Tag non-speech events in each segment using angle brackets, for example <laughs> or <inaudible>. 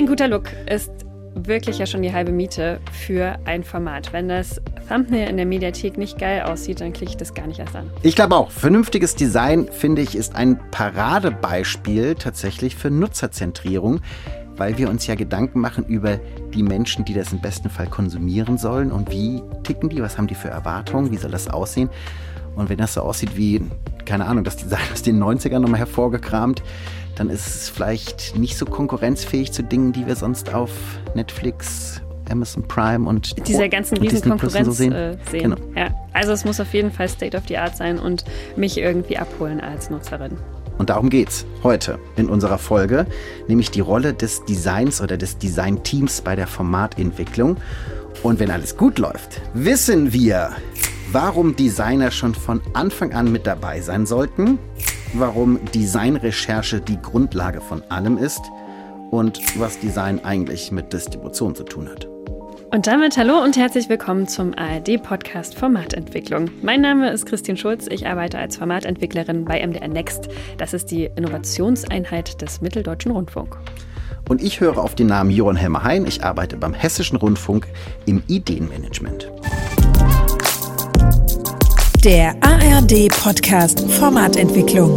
Ein guter Look ist wirklich ja schon die halbe Miete für ein Format. Wenn das Thumbnail in der Mediathek nicht geil aussieht, dann klicke ich das gar nicht erst an. Ich glaube auch, vernünftiges Design, finde ich, ist ein Paradebeispiel tatsächlich für Nutzerzentrierung, weil wir uns ja Gedanken machen über die Menschen, die das im besten Fall konsumieren sollen und wie ticken die, was haben die für Erwartungen, wie soll das aussehen. Und wenn das so aussieht wie, keine Ahnung, das Design aus den 90ern nochmal hervorgekramt, dann ist es vielleicht nicht so konkurrenzfähig zu Dingen, die wir sonst auf Netflix, Amazon Prime und dieser ganzen Riesenkonkurrenz so sehen. Äh, sehen. Genau. Ja, also es muss auf jeden Fall State of the Art sein und mich irgendwie abholen als Nutzerin. Und darum geht's heute in unserer Folge, nämlich die Rolle des Designs oder des Designteams bei der Formatentwicklung. Und wenn alles gut läuft, wissen wir, warum Designer schon von Anfang an mit dabei sein sollten, warum Designrecherche die Grundlage von allem ist und was Design eigentlich mit Distribution zu tun hat. Und damit hallo und herzlich willkommen zum ARD-Podcast Formatentwicklung. Mein Name ist Christine Schulz. Ich arbeite als Formatentwicklerin bei MDR Next. Das ist die Innovationseinheit des Mitteldeutschen Rundfunk. Und ich höre auf den Namen Joran Helmer Hein. Ich arbeite beim Hessischen Rundfunk im Ideenmanagement. Der ARD-Podcast Formatentwicklung.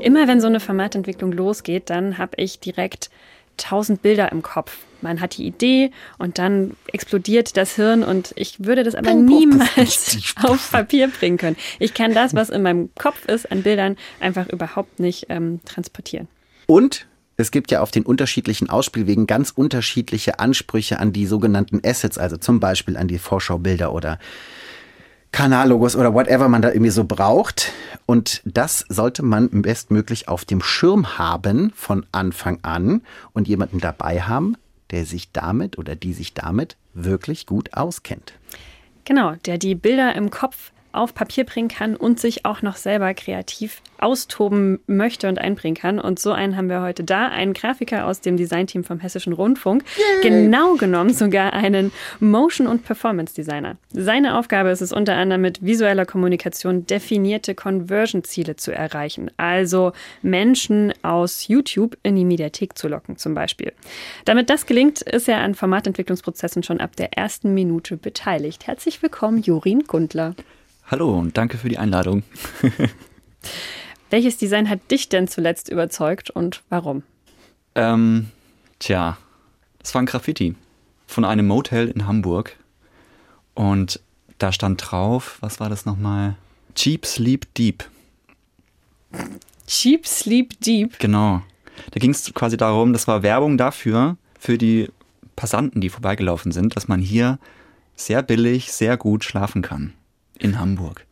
Immer wenn so eine Formatentwicklung losgeht, dann habe ich direkt tausend Bilder im Kopf. Man hat die Idee und dann explodiert das Hirn und ich würde das aber niemals <laughs> auf Papier bringen können. Ich kann das, was in meinem Kopf ist, an Bildern einfach überhaupt nicht ähm, transportieren. Und es gibt ja auf den unterschiedlichen Ausspielwegen ganz unterschiedliche Ansprüche an die sogenannten Assets, also zum Beispiel an die Vorschaubilder oder Kanallogos oder whatever man da irgendwie so braucht. Und das sollte man bestmöglich auf dem Schirm haben von Anfang an und jemanden dabei haben, der sich damit oder die sich damit wirklich gut auskennt. Genau, der die Bilder im Kopf auf Papier bringen kann und sich auch noch selber kreativ austoben möchte und einbringen kann. Und so einen haben wir heute da, einen Grafiker aus dem Designteam vom Hessischen Rundfunk, Yay. genau genommen sogar einen Motion- und Performance-Designer. Seine Aufgabe ist es unter anderem mit visueller Kommunikation definierte Conversion-Ziele zu erreichen, also Menschen aus YouTube in die Mediathek zu locken zum Beispiel. Damit das gelingt, ist er an Formatentwicklungsprozessen schon ab der ersten Minute beteiligt. Herzlich willkommen, Jorin Gundler. Hallo und danke für die Einladung. <laughs> Welches Design hat dich denn zuletzt überzeugt und warum? Ähm, tja, das war ein Graffiti von einem Motel in Hamburg. Und da stand drauf, was war das nochmal? Cheap Sleep Deep. Cheap Sleep Deep? Genau. Da ging es quasi darum, das war Werbung dafür, für die Passanten, die vorbeigelaufen sind, dass man hier sehr billig, sehr gut schlafen kann in Hamburg.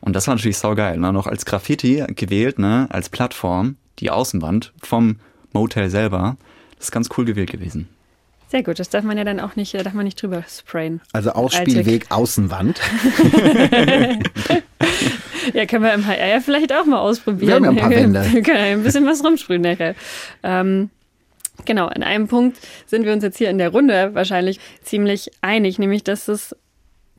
Und das war natürlich saugeil. Ne? Noch als Graffiti gewählt, ne? als Plattform, die Außenwand vom Motel selber. Das ist ganz cool gewählt gewesen. Sehr gut, das darf man ja dann auch nicht, darf man nicht drüber sprayen. Also Ausspielweg Außenwand. <laughs> ja, können wir im HR ja vielleicht auch mal ausprobieren. Wir haben ja ein paar <laughs> Wände. Wir können ein bisschen was rumsprühen nachher. Ähm, genau, in einem Punkt sind wir uns jetzt hier in der Runde wahrscheinlich ziemlich einig, nämlich dass es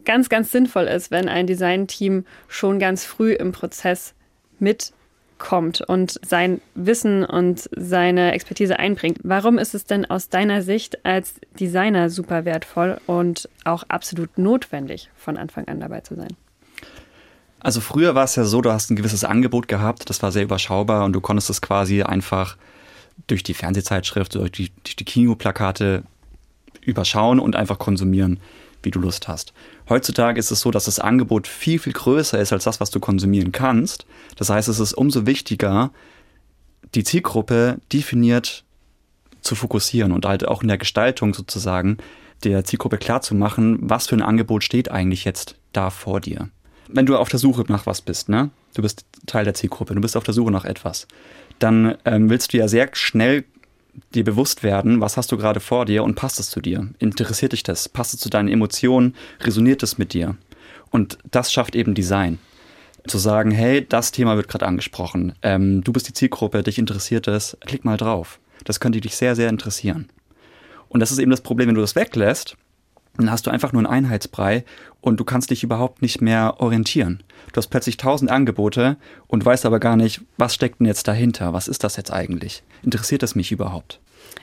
ganz, ganz sinnvoll ist, wenn ein Designteam schon ganz früh im Prozess mitkommt und sein Wissen und seine Expertise einbringt. Warum ist es denn aus deiner Sicht als Designer super wertvoll und auch absolut notwendig, von Anfang an dabei zu sein? Also früher war es ja so, du hast ein gewisses Angebot gehabt, das war sehr überschaubar und du konntest es quasi einfach durch die Fernsehzeitschrift, durch die, durch die Kinoplakate überschauen und einfach konsumieren wie du Lust hast. Heutzutage ist es so, dass das Angebot viel, viel größer ist als das, was du konsumieren kannst. Das heißt, es ist umso wichtiger, die Zielgruppe definiert zu fokussieren und halt auch in der Gestaltung sozusagen der Zielgruppe klarzumachen, was für ein Angebot steht eigentlich jetzt da vor dir. Wenn du auf der Suche nach was bist, ne? Du bist Teil der Zielgruppe, du bist auf der Suche nach etwas, dann ähm, willst du ja sehr schnell dir bewusst werden, was hast du gerade vor dir und passt es zu dir? Interessiert dich das? Passt es zu deinen Emotionen? Resoniert es mit dir? Und das schafft eben Design. Zu sagen, hey, das Thema wird gerade angesprochen, ähm, du bist die Zielgruppe, dich interessiert es, klick mal drauf. Das könnte dich sehr, sehr interessieren. Und das ist eben das Problem, wenn du das weglässt, dann hast du einfach nur einen Einheitsbrei und du kannst dich überhaupt nicht mehr orientieren. Du hast plötzlich tausend Angebote und weißt aber gar nicht, was steckt denn jetzt dahinter? Was ist das jetzt eigentlich? Interessiert es mich überhaupt?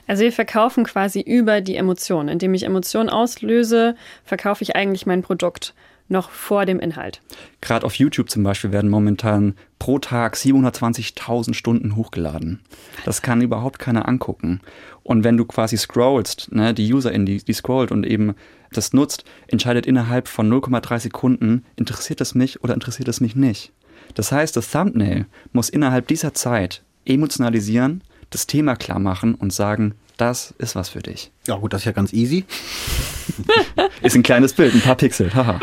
Also wir verkaufen quasi über die Emotion. Indem ich Emotionen auslöse, verkaufe ich eigentlich mein Produkt noch vor dem Inhalt. Gerade auf YouTube zum Beispiel werden momentan pro Tag 720.000 Stunden hochgeladen. Das kann überhaupt keiner angucken. Und wenn du quasi scrollst, ne, die Userin, die, die scrollt und eben das nutzt, entscheidet innerhalb von 0,3 Sekunden, interessiert es mich oder interessiert es mich nicht. Das heißt, das Thumbnail muss innerhalb dieser Zeit emotionalisieren, das Thema klar machen und sagen, das ist was für dich. Ja gut, das ist ja ganz easy. <laughs> ist ein kleines Bild, ein paar Pixel, haha.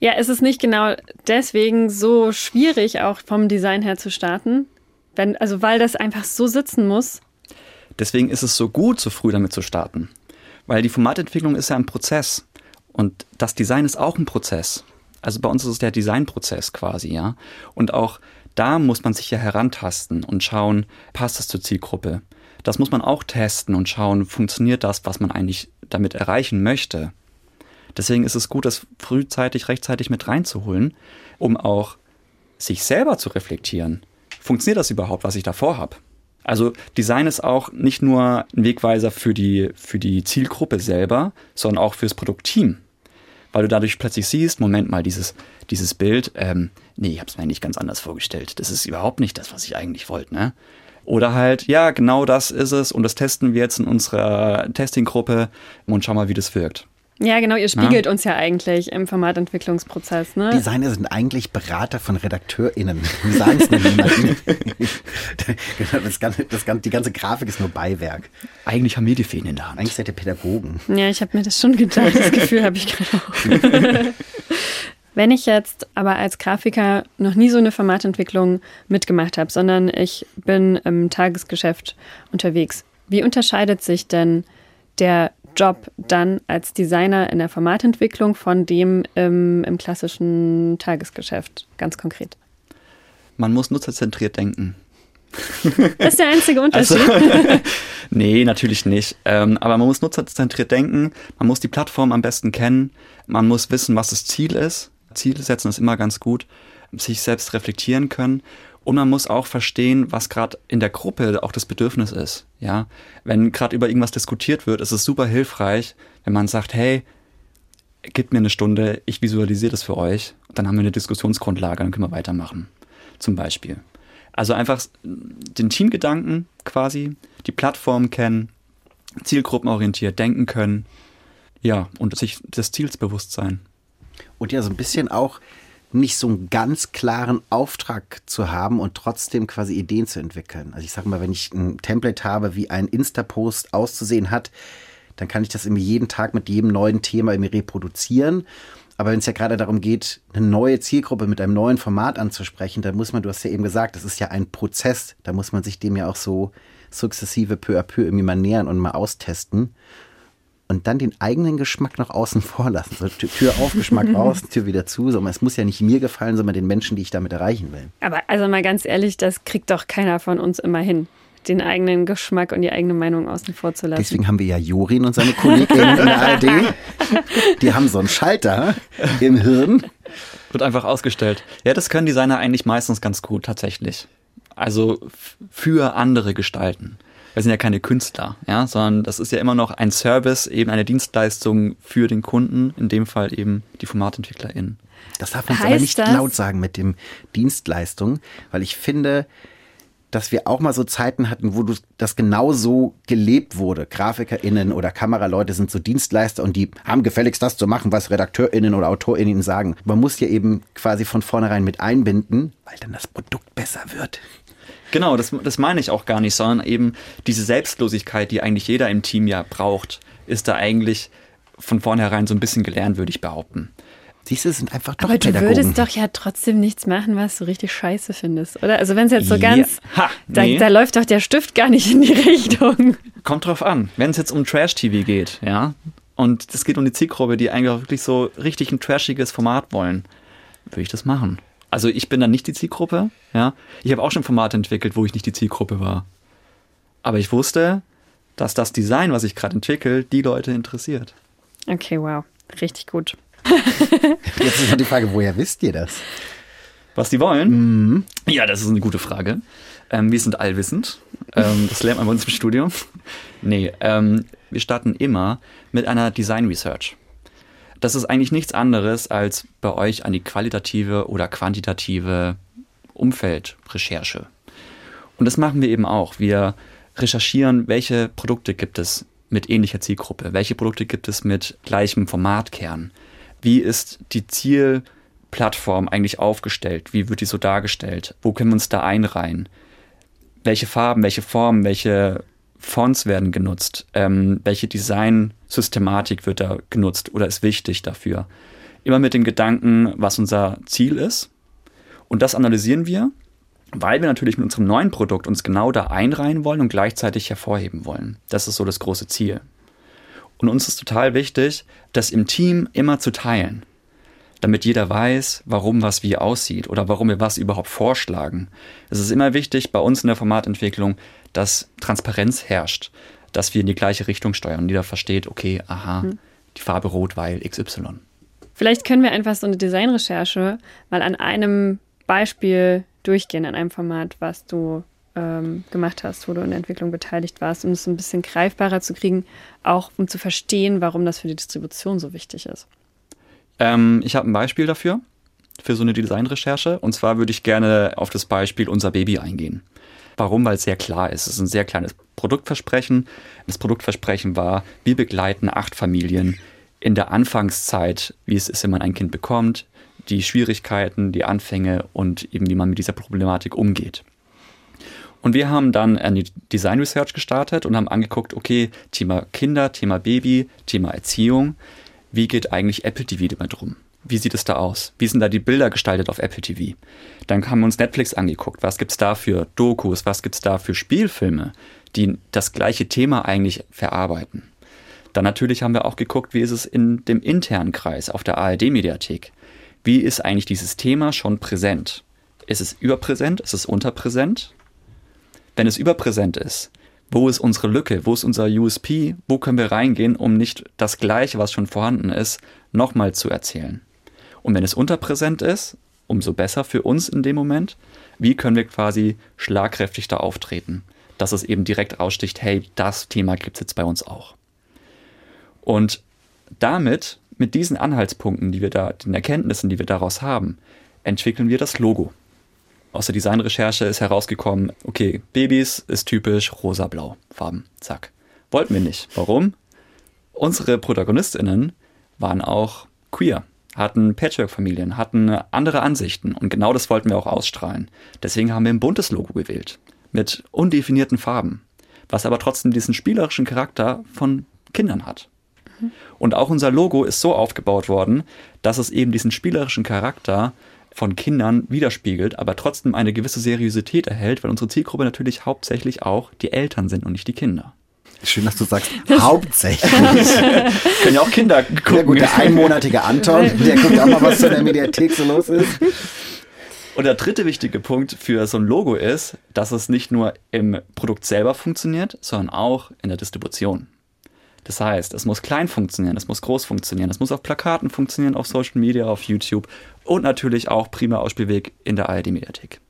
Ja, ist es nicht genau deswegen so schwierig, auch vom Design her zu starten? Wenn, also weil das einfach so sitzen muss. Deswegen ist es so gut, so früh damit zu starten. Weil die Formatentwicklung ist ja ein Prozess. Und das Design ist auch ein Prozess. Also bei uns ist es der Designprozess quasi, ja. Und auch da muss man sich ja herantasten und schauen, passt das zur Zielgruppe? Das muss man auch testen und schauen, funktioniert das, was man eigentlich damit erreichen möchte. Deswegen ist es gut, das frühzeitig, rechtzeitig mit reinzuholen, um auch sich selber zu reflektieren. Funktioniert das überhaupt, was ich davor habe? Also Design ist auch nicht nur ein Wegweiser für die, für die Zielgruppe selber, sondern auch fürs Produktteam. Weil du dadurch plötzlich siehst, Moment mal, dieses, dieses Bild, ähm, nee, ich habe es mir eigentlich ganz anders vorgestellt. Das ist überhaupt nicht das, was ich eigentlich wollte. Ne? Oder halt, ja, genau das ist es und das testen wir jetzt in unserer Testinggruppe und schau mal, wie das wirkt. Ja, genau, ihr spiegelt ja. uns ja eigentlich im Formatentwicklungsprozess. Ne? Designer sind eigentlich Berater von RedakteurInnen. Wir sagen es nicht niemandem. <laughs> das ganze, das ganze, die ganze Grafik ist nur Beiwerk. Eigentlich haben wir die Fäden in der Hand. Eigentlich seid ihr Pädagogen. Ja, ich habe mir das schon gedacht. Das Gefühl habe ich gerade auch. <laughs> Wenn ich jetzt aber als Grafiker noch nie so eine Formatentwicklung mitgemacht habe, sondern ich bin im Tagesgeschäft unterwegs, wie unterscheidet sich denn der Job dann als Designer in der Formatentwicklung von dem im, im klassischen Tagesgeschäft, ganz konkret? Man muss nutzerzentriert denken. Das ist der einzige <laughs> Unterschied. Also, <laughs> nee, natürlich nicht. Ähm, aber man muss nutzerzentriert denken, man muss die Plattform am besten kennen, man muss wissen, was das Ziel ist Ziele setzen ist immer ganz gut, sich selbst reflektieren können. Und man muss auch verstehen, was gerade in der Gruppe auch das Bedürfnis ist. Ja, wenn gerade über irgendwas diskutiert wird, ist es super hilfreich, wenn man sagt, hey, gib mir eine Stunde, ich visualisiere das für euch, dann haben wir eine Diskussionsgrundlage, dann können wir weitermachen. Zum Beispiel. Also einfach den Teamgedanken quasi, die Plattform kennen, zielgruppenorientiert denken können, ja, und sich des Ziels bewusst sein und ja so ein bisschen auch nicht so einen ganz klaren Auftrag zu haben und trotzdem quasi Ideen zu entwickeln. Also ich sage mal, wenn ich ein Template habe, wie ein Insta-Post auszusehen hat, dann kann ich das irgendwie jeden Tag mit jedem neuen Thema irgendwie reproduzieren. Aber wenn es ja gerade darum geht, eine neue Zielgruppe mit einem neuen Format anzusprechen, dann muss man, du hast ja eben gesagt, das ist ja ein Prozess. Da muss man sich dem ja auch so sukzessive peu à peu irgendwie mal nähern und mal austesten und dann den eigenen Geschmack noch außen <laughs> vor lassen. So Tür auf, Geschmack <laughs> raus, Tür wieder zu. So, es muss ja nicht mir gefallen, sondern den Menschen, die ich damit erreichen will. Aber also mal ganz ehrlich, das kriegt doch keiner von uns immer hin den eigenen Geschmack und die eigene Meinung außen vor zu lassen. Deswegen haben wir ja Jorin und seine Kolleginnen in der ARD. Die haben so einen Schalter im Hirn. Wird einfach ausgestellt. Ja, das können Designer eigentlich meistens ganz gut, tatsächlich. Also für andere gestalten wir sind ja keine Künstler, ja, sondern das ist ja immer noch ein Service, eben eine Dienstleistung für den Kunden, in dem Fall eben die FormatentwicklerInnen. Das darf man aber nicht das? laut sagen mit dem Dienstleistung, weil ich finde, dass wir auch mal so Zeiten hatten, wo das genau so gelebt wurde. GrafikerInnen oder Kameraleute sind so Dienstleister und die haben gefälligst das zu machen, was RedakteurInnen oder AutorInnen sagen. Man muss ja eben quasi von vornherein mit einbinden, weil dann das Produkt besser wird. Genau, das, das meine ich auch gar nicht, sondern eben diese Selbstlosigkeit, die eigentlich jeder im Team ja braucht, ist da eigentlich von vornherein so ein bisschen gelernt, würde ich behaupten. Siehst du, sind einfach doch Aber du würdest doch ja trotzdem nichts machen, was du richtig scheiße findest, oder? Also wenn es jetzt so ja. ganz, ha, nee. da, da, läuft doch der Stift gar nicht in die Richtung. Kommt drauf an. Wenn es jetzt um Trash-TV geht, ja, und es geht um die Zielgruppe, die eigentlich auch wirklich so richtig ein trashiges Format wollen, würde ich das machen. Also ich bin dann nicht die Zielgruppe, ja. Ich habe auch schon Formate entwickelt, wo ich nicht die Zielgruppe war. Aber ich wusste, dass das Design, was ich gerade entwickle, die Leute interessiert. Okay, wow. Richtig gut. Jetzt ist noch die Frage, woher wisst ihr das? Was die wollen? Mhm. Ja, das ist eine gute Frage. Ähm, wir sind allwissend. Ähm, das lernt man bei uns im Studium. Nee, ähm, wir starten immer mit einer Design Research. Das ist eigentlich nichts anderes als bei euch eine qualitative oder quantitative Umfeldrecherche. Und das machen wir eben auch. Wir recherchieren, welche Produkte gibt es mit ähnlicher Zielgruppe, welche Produkte gibt es mit gleichem Formatkern, wie ist die Zielplattform eigentlich aufgestellt, wie wird die so dargestellt, wo können wir uns da einreihen, welche Farben, welche Formen, welche Fonts werden genutzt, ähm, welche Design-Systematik wird da genutzt oder ist wichtig dafür. Immer mit dem Gedanken, was unser Ziel ist. Und das analysieren wir, weil wir natürlich mit unserem neuen Produkt uns genau da einreihen wollen und gleichzeitig hervorheben wollen. Das ist so das große Ziel. Und uns ist total wichtig, das im Team immer zu teilen damit jeder weiß, warum was wie aussieht oder warum wir was überhaupt vorschlagen. Es ist immer wichtig bei uns in der Formatentwicklung, dass Transparenz herrscht, dass wir in die gleiche Richtung steuern und jeder versteht, okay, aha, hm. die Farbe rot, weil XY. Vielleicht können wir einfach so eine Designrecherche mal an einem Beispiel durchgehen, an einem Format, was du ähm, gemacht hast, wo du in der Entwicklung beteiligt warst, um es ein bisschen greifbarer zu kriegen, auch um zu verstehen, warum das für die Distribution so wichtig ist. Ähm, ich habe ein Beispiel dafür, für so eine Designrecherche. Und zwar würde ich gerne auf das Beispiel Unser Baby eingehen. Warum? Weil es sehr klar ist. Es ist ein sehr kleines Produktversprechen. Das Produktversprechen war, wir begleiten acht Familien in der Anfangszeit, wie es ist, wenn man ein Kind bekommt, die Schwierigkeiten, die Anfänge und eben wie man mit dieser Problematik umgeht. Und wir haben dann eine Design Research gestartet und haben angeguckt, okay, Thema Kinder, Thema Baby, Thema Erziehung wie geht eigentlich Apple TV damit rum? Wie sieht es da aus? Wie sind da die Bilder gestaltet auf Apple TV? Dann haben wir uns Netflix angeguckt. Was gibt es da für Dokus? Was gibt es da für Spielfilme, die das gleiche Thema eigentlich verarbeiten? Dann natürlich haben wir auch geguckt, wie ist es in dem internen Kreis auf der ARD-Mediathek? Wie ist eigentlich dieses Thema schon präsent? Ist es überpräsent? Ist es unterpräsent? Wenn es überpräsent ist, wo ist unsere Lücke, wo ist unser USP, wo können wir reingehen, um nicht das Gleiche, was schon vorhanden ist, nochmal zu erzählen. Und wenn es unterpräsent ist, umso besser für uns in dem Moment, wie können wir quasi schlagkräftig da auftreten, dass es eben direkt raussticht, hey, das Thema gibt es jetzt bei uns auch. Und damit, mit diesen Anhaltspunkten, die wir da, den Erkenntnissen, die wir daraus haben, entwickeln wir das Logo aus der Designrecherche ist herausgekommen, okay, Babys ist typisch rosa-blau Farben. Zack. Wollten wir nicht. Warum? Unsere ProtagonistInnen waren auch queer, hatten Patchwork-Familien, hatten andere Ansichten und genau das wollten wir auch ausstrahlen. Deswegen haben wir ein buntes Logo gewählt. Mit undefinierten Farben. Was aber trotzdem diesen spielerischen Charakter von Kindern hat. Und auch unser Logo ist so aufgebaut worden, dass es eben diesen spielerischen Charakter von Kindern widerspiegelt, aber trotzdem eine gewisse Seriosität erhält, weil unsere Zielgruppe natürlich hauptsächlich auch die Eltern sind und nicht die Kinder. Schön, dass du sagst, <laughs> hauptsächlich. <laughs> Können ja auch Kinder gucken. Ja gut, der einmonatige Anton, der guckt auch mal, was so in der Mediathek so los ist. Und der dritte wichtige Punkt für so ein Logo ist, dass es nicht nur im Produkt selber funktioniert, sondern auch in der Distribution. Das heißt, es muss klein funktionieren, es muss groß funktionieren, es muss auf Plakaten funktionieren, auf Social Media, auf YouTube und natürlich auch prima Ausspielweg in der ARD-Mediathek.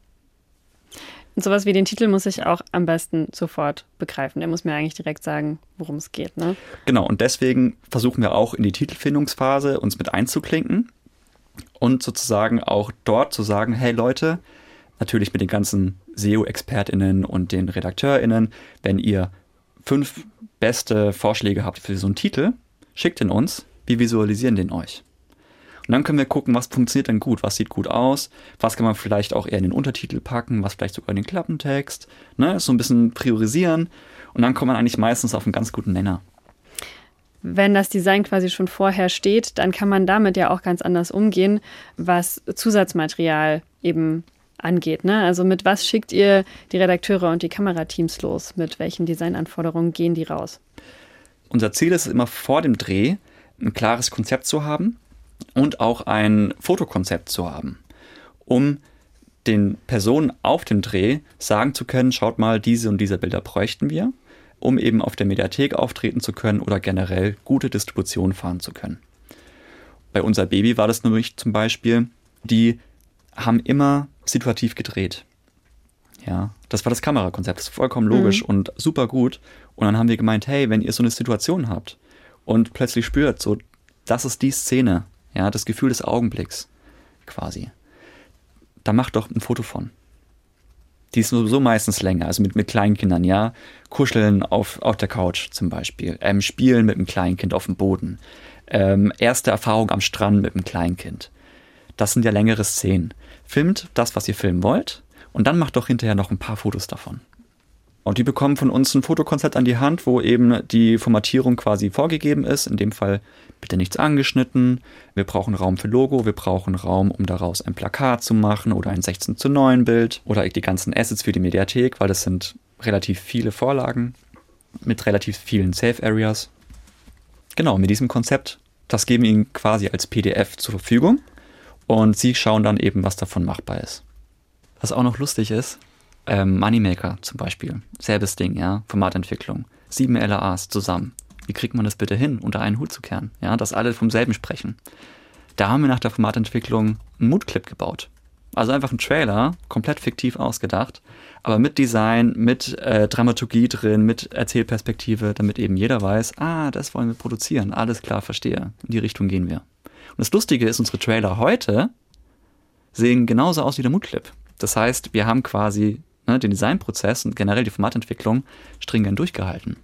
Und sowas wie den Titel muss ich auch am besten sofort begreifen. Der muss mir eigentlich direkt sagen, worum es geht. Ne? Genau, und deswegen versuchen wir auch in die Titelfindungsphase uns mit einzuklinken und sozusagen auch dort zu sagen, hey Leute, natürlich mit den ganzen SEO-ExpertInnen und den RedakteurInnen, wenn ihr fünf beste Vorschläge habt für so einen Titel, schickt ihn uns, wir visualisieren den euch. Und dann können wir gucken, was funktioniert denn gut, was sieht gut aus, was kann man vielleicht auch eher in den Untertitel packen, was vielleicht sogar in den Klappentext, ne, so ein bisschen priorisieren und dann kommt man eigentlich meistens auf einen ganz guten Nenner. Wenn das Design quasi schon vorher steht, dann kann man damit ja auch ganz anders umgehen, was Zusatzmaterial eben angeht. Ne? Also mit was schickt ihr die Redakteure und die Kamerateams los? Mit welchen Designanforderungen gehen die raus? Unser Ziel ist es immer vor dem Dreh ein klares Konzept zu haben und auch ein Fotokonzept zu haben, um den Personen auf dem Dreh sagen zu können, schaut mal, diese und diese Bilder bräuchten wir, um eben auf der Mediathek auftreten zu können oder generell gute Distribution fahren zu können. Bei unser Baby war das nämlich zum Beispiel, die haben immer situativ gedreht. Ja, das war das Kamerakonzept. Das ist vollkommen logisch mhm. und super gut. Und dann haben wir gemeint, hey, wenn ihr so eine Situation habt und plötzlich spürt, so, das ist die Szene, ja, das Gefühl des Augenblicks quasi, da macht doch ein Foto von. Die ist sowieso meistens länger, also mit, mit Kleinkindern, ja. Kuscheln auf, auf der Couch zum Beispiel, ähm, spielen mit einem Kleinkind auf dem Boden, ähm, erste Erfahrung am Strand mit einem Kleinkind. Das sind ja längere Szenen. Filmt das, was ihr filmen wollt, und dann macht doch hinterher noch ein paar Fotos davon. Und die bekommen von uns ein Fotokonzept an die Hand, wo eben die Formatierung quasi vorgegeben ist. In dem Fall bitte nichts angeschnitten. Wir brauchen Raum für Logo, wir brauchen Raum, um daraus ein Plakat zu machen oder ein 16 zu 9 Bild oder die ganzen Assets für die Mediathek, weil das sind relativ viele Vorlagen mit relativ vielen Safe Areas. Genau, mit diesem Konzept, das geben wir Ihnen quasi als PDF zur Verfügung und Sie schauen dann eben, was davon machbar ist. Was auch noch lustig ist, ähm, Moneymaker zum Beispiel, selbes Ding, ja, Formatentwicklung, sieben LAAs zusammen. Wie kriegt man das bitte hin, unter einen Hut zu kehren, ja, dass alle vom selben sprechen? Da haben wir nach der Formatentwicklung einen Moodclip gebaut. Also einfach ein Trailer, komplett fiktiv ausgedacht, aber mit Design, mit äh, Dramaturgie drin, mit Erzählperspektive, damit eben jeder weiß, ah, das wollen wir produzieren, alles klar, verstehe, in die Richtung gehen wir. Und das Lustige ist, unsere Trailer heute sehen genauso aus wie der Moodclip. Das heißt, wir haben quasi ne, den Designprozess und generell die Formatentwicklung stringent durchgehalten.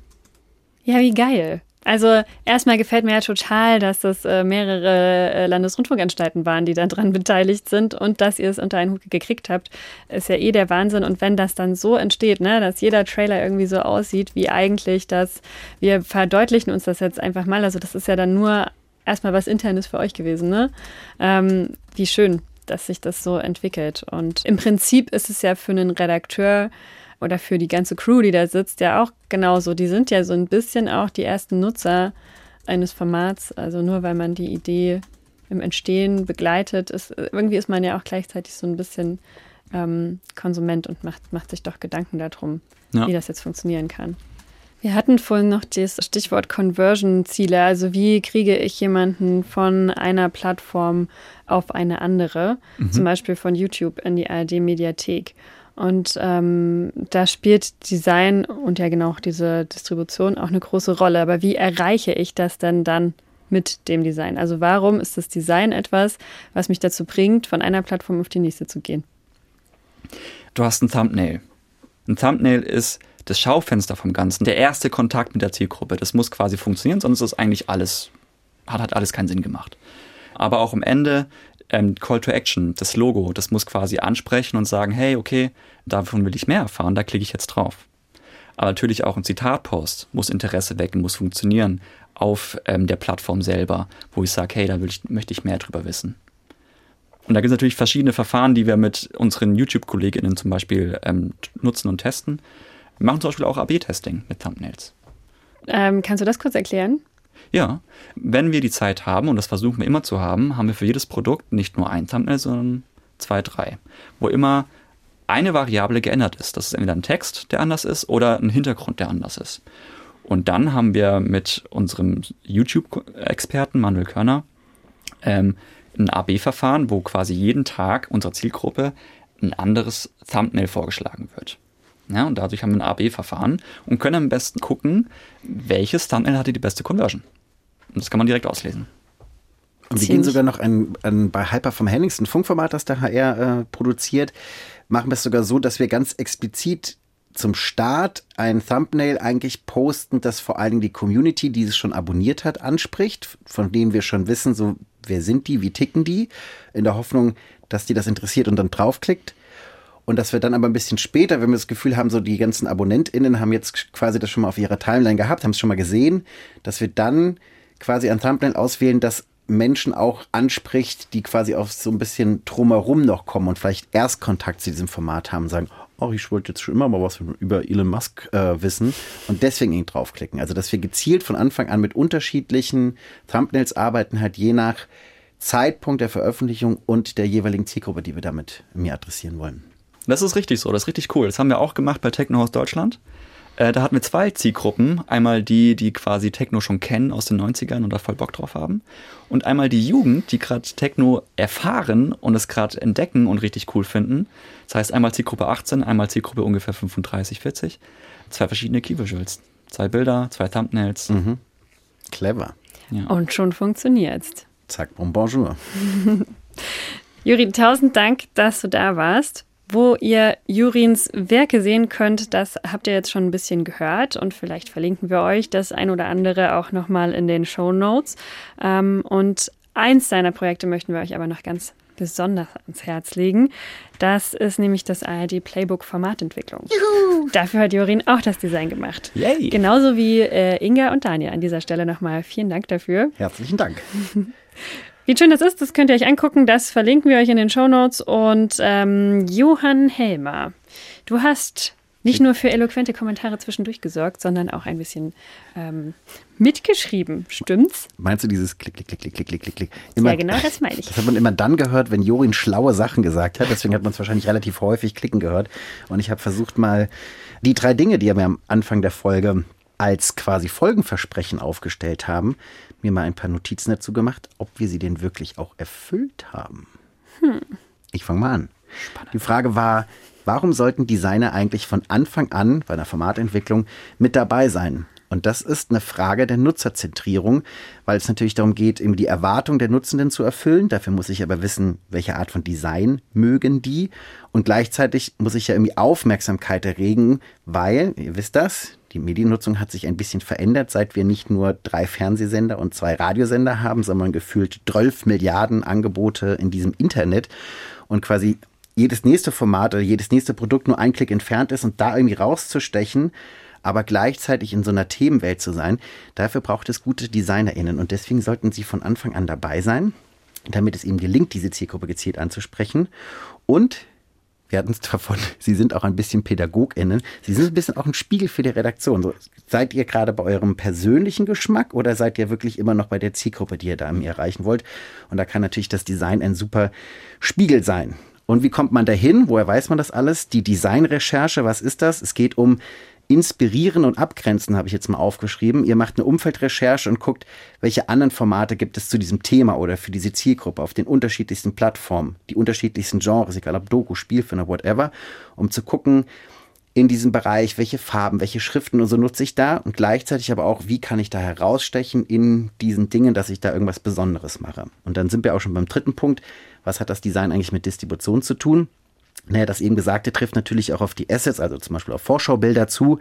Ja, wie geil. Also erstmal gefällt mir ja total, dass das äh, mehrere äh, Landesrundfunkanstalten waren, die daran beteiligt sind und dass ihr es unter einen Hut gekriegt habt, ist ja eh der Wahnsinn. Und wenn das dann so entsteht, ne, dass jeder Trailer irgendwie so aussieht, wie eigentlich das, wir verdeutlichen uns das jetzt einfach mal, also das ist ja dann nur erstmal was Internes für euch gewesen, ne? Ähm, wie schön dass sich das so entwickelt. Und im Prinzip ist es ja für einen Redakteur oder für die ganze Crew, die da sitzt, ja auch genauso. Die sind ja so ein bisschen auch die ersten Nutzer eines Formats. Also nur weil man die Idee im Entstehen begleitet, ist, irgendwie ist man ja auch gleichzeitig so ein bisschen ähm, Konsument und macht, macht sich doch Gedanken darum, ja. wie das jetzt funktionieren kann. Wir hatten vorhin noch das Stichwort Conversion-Ziele. Also wie kriege ich jemanden von einer Plattform auf eine andere, mhm. zum Beispiel von YouTube in die ARD-Mediathek. Und ähm, da spielt Design und ja genau diese Distribution auch eine große Rolle. Aber wie erreiche ich das denn dann mit dem Design? Also warum ist das Design etwas, was mich dazu bringt, von einer Plattform auf die nächste zu gehen? Du hast ein Thumbnail. Ein Thumbnail ist das Schaufenster vom Ganzen, der erste Kontakt mit der Zielgruppe. Das muss quasi funktionieren, sonst ist eigentlich alles, hat, hat alles keinen Sinn gemacht. Aber auch am Ende ähm, Call to Action, das Logo, das muss quasi ansprechen und sagen, hey, okay, davon will ich mehr erfahren, da klicke ich jetzt drauf. Aber natürlich auch ein Zitatpost muss Interesse wecken, muss funktionieren auf ähm, der Plattform selber, wo ich sage, hey, da ich, möchte ich mehr drüber wissen. Und da gibt es natürlich verschiedene Verfahren, die wir mit unseren YouTube-KollegInnen zum Beispiel ähm, nutzen und testen. Wir machen zum Beispiel auch AB-Testing mit Thumbnails. Ähm, kannst du das kurz erklären? Ja, wenn wir die Zeit haben, und das versuchen wir immer zu haben, haben wir für jedes Produkt nicht nur ein Thumbnail, sondern zwei, drei, wo immer eine Variable geändert ist. Das ist entweder ein Text, der anders ist, oder ein Hintergrund, der anders ist. Und dann haben wir mit unserem YouTube-Experten Manuel Körner ähm, ein AB-Verfahren, wo quasi jeden Tag unserer Zielgruppe ein anderes Thumbnail vorgeschlagen wird. Ja, und dadurch haben wir ein A-B-Verfahren und können am besten gucken, welches Thumbnail hatte die beste Conversion. Und das kann man direkt auslesen. Und wir gehen sogar noch ein, ein, bei Hyper vom Henningsen Funkformat, das der HR äh, produziert, machen wir es sogar so, dass wir ganz explizit zum Start ein Thumbnail eigentlich posten, das vor allen Dingen die Community, die es schon abonniert hat, anspricht, von denen wir schon wissen, so wer sind die, wie ticken die, in der Hoffnung, dass die das interessiert und dann draufklickt. Und dass wir dann aber ein bisschen später, wenn wir das Gefühl haben, so die ganzen AbonnentInnen haben jetzt quasi das schon mal auf ihrer Timeline gehabt, haben es schon mal gesehen, dass wir dann quasi ein Thumbnail auswählen, das Menschen auch anspricht, die quasi auf so ein bisschen drumherum noch kommen und vielleicht erst Kontakt zu diesem Format haben, sagen, oh, ich wollte jetzt schon immer mal was über Elon Musk äh, wissen und deswegen draufklicken. Also, dass wir gezielt von Anfang an mit unterschiedlichen Thumbnails arbeiten, halt je nach Zeitpunkt der Veröffentlichung und der jeweiligen Zielgruppe, die wir damit mir adressieren wollen. Das ist richtig so, das ist richtig cool. Das haben wir auch gemacht bei Technohaus Deutschland. Äh, da hatten wir zwei Zielgruppen. Einmal die, die quasi Techno schon kennen aus den 90ern und da voll Bock drauf haben. Und einmal die Jugend, die gerade Techno erfahren und es gerade entdecken und richtig cool finden. Das heißt einmal Zielgruppe 18, einmal Zielgruppe ungefähr 35, 40. Zwei verschiedene Key Visuals. Zwei Bilder, zwei Thumbnails. Mhm. Clever. Ja. Und schon funktioniert's. Zack, bon bonjour. <laughs> Juri, tausend Dank, dass du da warst. Wo ihr Jurins Werke sehen könnt, das habt ihr jetzt schon ein bisschen gehört und vielleicht verlinken wir euch das ein oder andere auch nochmal in den Show Notes. Ähm, und eins seiner Projekte möchten wir euch aber noch ganz besonders ans Herz legen. Das ist nämlich das ARD Playbook Formatentwicklung. Juhu. Dafür hat Jorin auch das Design gemacht. Yay. Genauso wie äh, Inga und Daniel an dieser Stelle nochmal vielen Dank dafür. Herzlichen Dank. <laughs> Wie schön das ist, das könnt ihr euch angucken. Das verlinken wir euch in den Show Notes. Und ähm, Johann Helmer, du hast nicht nur für eloquente Kommentare zwischendurch gesorgt, sondern auch ein bisschen ähm, mitgeschrieben. Stimmt's? Meinst du dieses Klick, Klick, Klick, Klick, Klick, Klick, Klick? ja, genau, das meine ich. Das hat man immer dann gehört, wenn Jorin schlaue Sachen gesagt hat. Deswegen hat man es wahrscheinlich relativ häufig klicken gehört. Und ich habe versucht mal die drei Dinge, die er mir am Anfang der Folge als quasi Folgenversprechen aufgestellt haben, mir mal ein paar Notizen dazu gemacht, ob wir sie denn wirklich auch erfüllt haben. Hm. Ich fange mal an. Spannend. Die Frage war, warum sollten Designer eigentlich von Anfang an bei einer Formatentwicklung mit dabei sein? Und das ist eine Frage der Nutzerzentrierung, weil es natürlich darum geht, eben die Erwartung der Nutzenden zu erfüllen. Dafür muss ich aber wissen, welche Art von Design mögen die. Und gleichzeitig muss ich ja irgendwie Aufmerksamkeit erregen, weil, ihr wisst das, die Mediennutzung hat sich ein bisschen verändert, seit wir nicht nur drei Fernsehsender und zwei Radiosender haben, sondern gefühlt 12 Milliarden Angebote in diesem Internet. Und quasi jedes nächste Format oder jedes nächste Produkt nur ein Klick entfernt ist und da irgendwie rauszustechen, aber gleichzeitig in so einer Themenwelt zu sein, dafür braucht es gute DesignerInnen. Und deswegen sollten sie von Anfang an dabei sein, damit es ihnen gelingt, diese Zielgruppe gezielt anzusprechen. Und wir hatten es davon, <laughs> Sie sind auch ein bisschen PädagogInnen. Sie sind ein bisschen auch ein Spiegel für die Redaktion. So, seid ihr gerade bei eurem persönlichen Geschmack oder seid ihr wirklich immer noch bei der Zielgruppe, die ihr da erreichen wollt? Und da kann natürlich das Design ein super Spiegel sein. Und wie kommt man dahin? Woher weiß man das alles? Die Designrecherche, was ist das? Es geht um Inspirieren und Abgrenzen habe ich jetzt mal aufgeschrieben. Ihr macht eine Umfeldrecherche und guckt, welche anderen Formate gibt es zu diesem Thema oder für diese Zielgruppe auf den unterschiedlichsten Plattformen, die unterschiedlichsten Genres, egal ob Doku, Spielfilm oder whatever, um zu gucken, in diesem Bereich, welche Farben, welche Schriften und so nutze ich da und gleichzeitig aber auch, wie kann ich da herausstechen in diesen Dingen, dass ich da irgendwas Besonderes mache. Und dann sind wir auch schon beim dritten Punkt. Was hat das Design eigentlich mit Distribution zu tun? Naja, das eben Gesagte trifft natürlich auch auf die Assets, also zum Beispiel auf Vorschaubilder zu.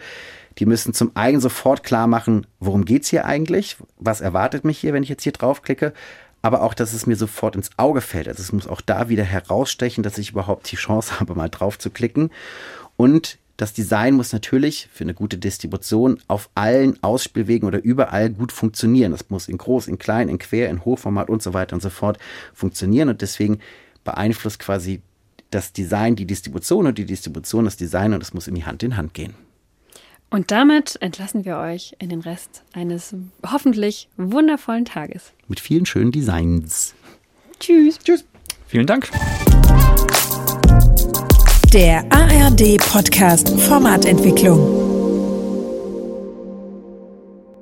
Die müssen zum einen sofort klar machen, worum geht's hier eigentlich? Was erwartet mich hier, wenn ich jetzt hier draufklicke? Aber auch, dass es mir sofort ins Auge fällt. Also es muss auch da wieder herausstechen, dass ich überhaupt die Chance <laughs> habe, mal drauf zu klicken. Und das Design muss natürlich für eine gute Distribution auf allen Ausspielwegen oder überall gut funktionieren. Das muss in groß, in klein, in quer, in Hochformat und so weiter und so fort funktionieren. Und deswegen beeinflusst quasi das Design die Distribution und die Distribution das Design und es muss irgendwie Hand in Hand gehen. Und damit entlassen wir euch in den Rest eines hoffentlich wundervollen Tages. Mit vielen schönen Designs. Tschüss. Tschüss. Vielen Dank. Der ARD Podcast Formatentwicklung.